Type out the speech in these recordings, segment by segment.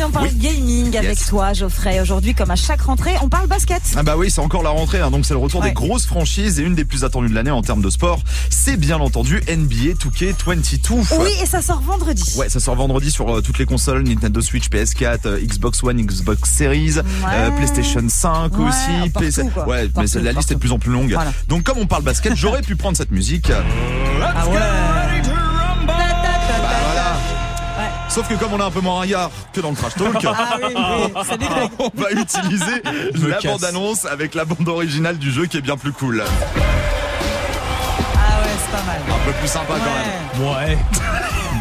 on parle gaming avec toi, Geoffrey. Aujourd'hui, comme à chaque rentrée, on parle basket. Ah bah oui, c'est encore la rentrée, hein, donc c'est le retour des grosses franchises et une des plus attendues de l'année en termes de sport. C'est bien entendu NBA 2K22. Oui, et ça sort vendredi. Ouais, ça sort vendredi sur euh, toutes les consoles, Nintendo Switch, PS4, euh, Xbox One, Xbox Series, euh, PlayStation 5 aussi. Partout, quoi. Ouais, mais Partout, la liste est de plus en plus longue. Voilà. Donc comme on parle basket, j'aurais pu prendre cette musique. Ah ouais. Sauf que comme on a un peu moins ringard que dans le trash talk, Ah oui, oui, on va utiliser la bande-annonce avec la bande originale du jeu qui est bien plus cool. Ah ouais, c'est pas mal. Un peu plus sympa quand même. Ouais.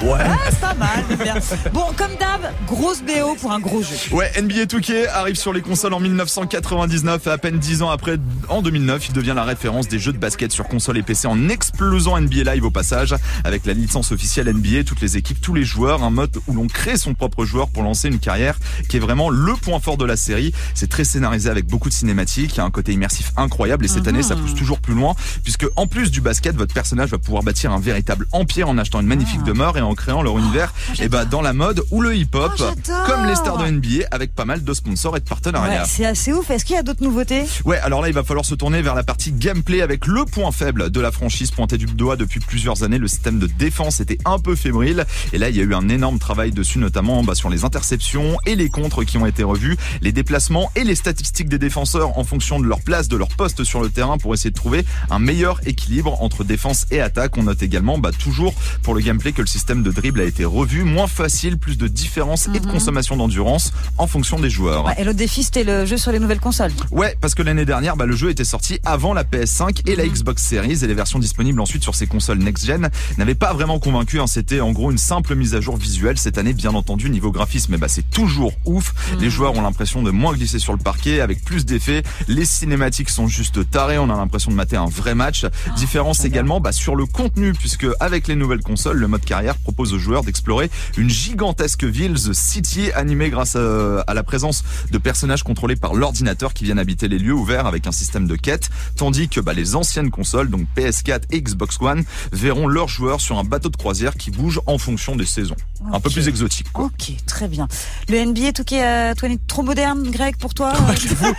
Ouais. Ah, c'est pas mal, bien. Bon, comme d'hab, grosse BO pour un gros jeu. Ouais, NBA 2K arrive sur les consoles en 1999 et à peine 10 ans après, en 2009, il devient la référence des jeux de basket sur console et PC en explosant NBA Live au passage. Avec la licence officielle NBA, toutes les équipes, tous les joueurs, un mode où l'on crée son propre joueur pour lancer une carrière qui est vraiment le point fort de la série. C'est très scénarisé avec beaucoup de cinématiques, il y a un côté immersif incroyable et cette année ça pousse toujours plus loin puisque en plus du basket, votre personnage va pouvoir bâtir un véritable empire en achetant une magnifique demeure et en créant leur univers et bah dans la mode ou le hip-hop Oh, comme les stars de NBA avec pas mal de sponsors et de Ouais, partenariats. c'est assez ouf. Est-ce qu'il y a d'autres nouveautés? Ouais, alors là, il va falloir se tourner vers la partie gameplay avec le point faible de la franchise pointé du doigt depuis plusieurs années. Le système de défense était un peu fébrile. Et là, il y a eu un énorme travail dessus, notamment bah, sur les interceptions et les contres qui ont été revus, les déplacements et les statistiques des défenseurs en fonction de leur place, de leur poste sur le terrain pour essayer de trouver un meilleur équilibre entre défense et attaque. On note également, bah, toujours pour le gameplay, que le système de dribble a été revu, moins facile, plus de différence et de consommation d'endurance en fonction des joueurs. Ouais, Et l'autre défi, c'était le jeu sur les nouvelles consoles. Ouais, parce que l'année dernière, bah, le jeu était sorti avant la PS5 et la Xbox Series et les versions disponibles ensuite sur ces consoles next-gen n'avaient pas vraiment convaincu. hein. C'était en gros une simple mise à jour visuelle. Cette année, bien entendu, niveau graphisme, eh bah, c'est toujours ouf. Les joueurs ont l'impression de moins glisser sur le parquet avec plus d'effets. Les cinématiques sont juste tarées. On a l'impression de mater un vrai match. Différence également bah, sur le contenu puisque avec les nouvelles consoles, le mode carrière propose aux joueurs d'explorer une gigantesque ville, The City, animée grâce à, à la présence de personnages contrôlés par l'ordinateur qui viennent habiter les lieux ouverts avec un système de quête, tandis que bah, les anciennes consoles, donc PS4 et Xbox One, verront leurs joueurs sur un bateau de croisière qui bouge en fonction des saisons. Un peu plus exotique. Quoi. Ok, très bien. Le NBA, tout qui est euh, trop moderne, Greg, pour toi euh,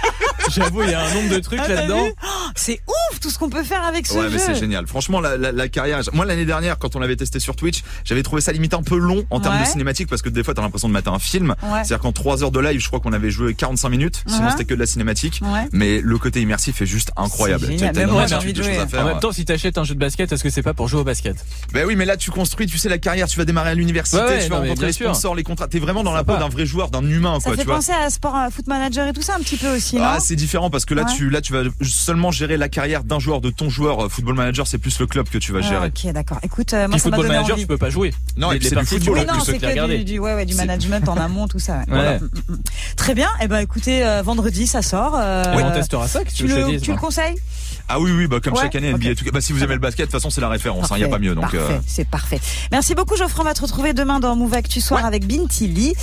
J'avoue, il y a un nombre de trucs Ah, là-dedans. C'est ouf tout ce qu'on peut faire avec ce Ouais, jeu. mais c'est génial. Franchement, la, la, la carrière. Moi, l'année dernière, quand on l'avait testé sur Twitch, j'avais trouvé ça limite un peu long en termes Ouais. de cinématique parce que des fois, t'as l'impression de mater un film. Ouais. C'est-à-dire qu'en 3 heures de live, je crois qu'on avait joué 45 minutes. Sinon, c'était que de la cinématique. Ouais. Mais le côté immersif est juste incroyable. As génial. Même envie de jouer. à faire. En même temps, si t'achètes un jeu de basket, est-ce que c'est pas pour jouer au basket? Ben oui, mais là, tu construis, tu sais, la carrière, tu vas démarrer à l'université, tu vas rencontrer les sûr. sponsors, les contrats. T'es vraiment dans la peau d'un vrai joueur, d'un humain, Ça quoi, fait tu vois. penser à Sport à Foot Manager et tout ça un petit peu aussi, Ah, c'est différent parce que là, tu, là, tu vas seulement gérer la carrière d'un joueur, de ton joueur. Euh, Football Manager, c'est plus le club que tu vas Ah, gérer. Ok, d'accord. Écoute, euh, moi ça football manager, envie. tu peux pas jouer. Non, et puis c'est du football. Oui, non, c'est que du, du, ouais, ouais, du management en amont, tout ça. ouais. Voilà. Mm, mm, mm. Très bien. Eh ben, écoutez, euh, vendredi, ça sort. euh, Et on testera ça, que tu, le, dise tu le moi conseilles Ah oui, oui, bah, comme Ouais, chaque année, ok. NBA. tout- Bah, si vous aimez le basket, de toute façon, c'est la référence. Il n'y a pas mieux. Donc, parfait, euh, c'est parfait. Merci beaucoup, Geoffroy. On va te retrouver demain dans Move Actu Soir Ouais. avec Bintili.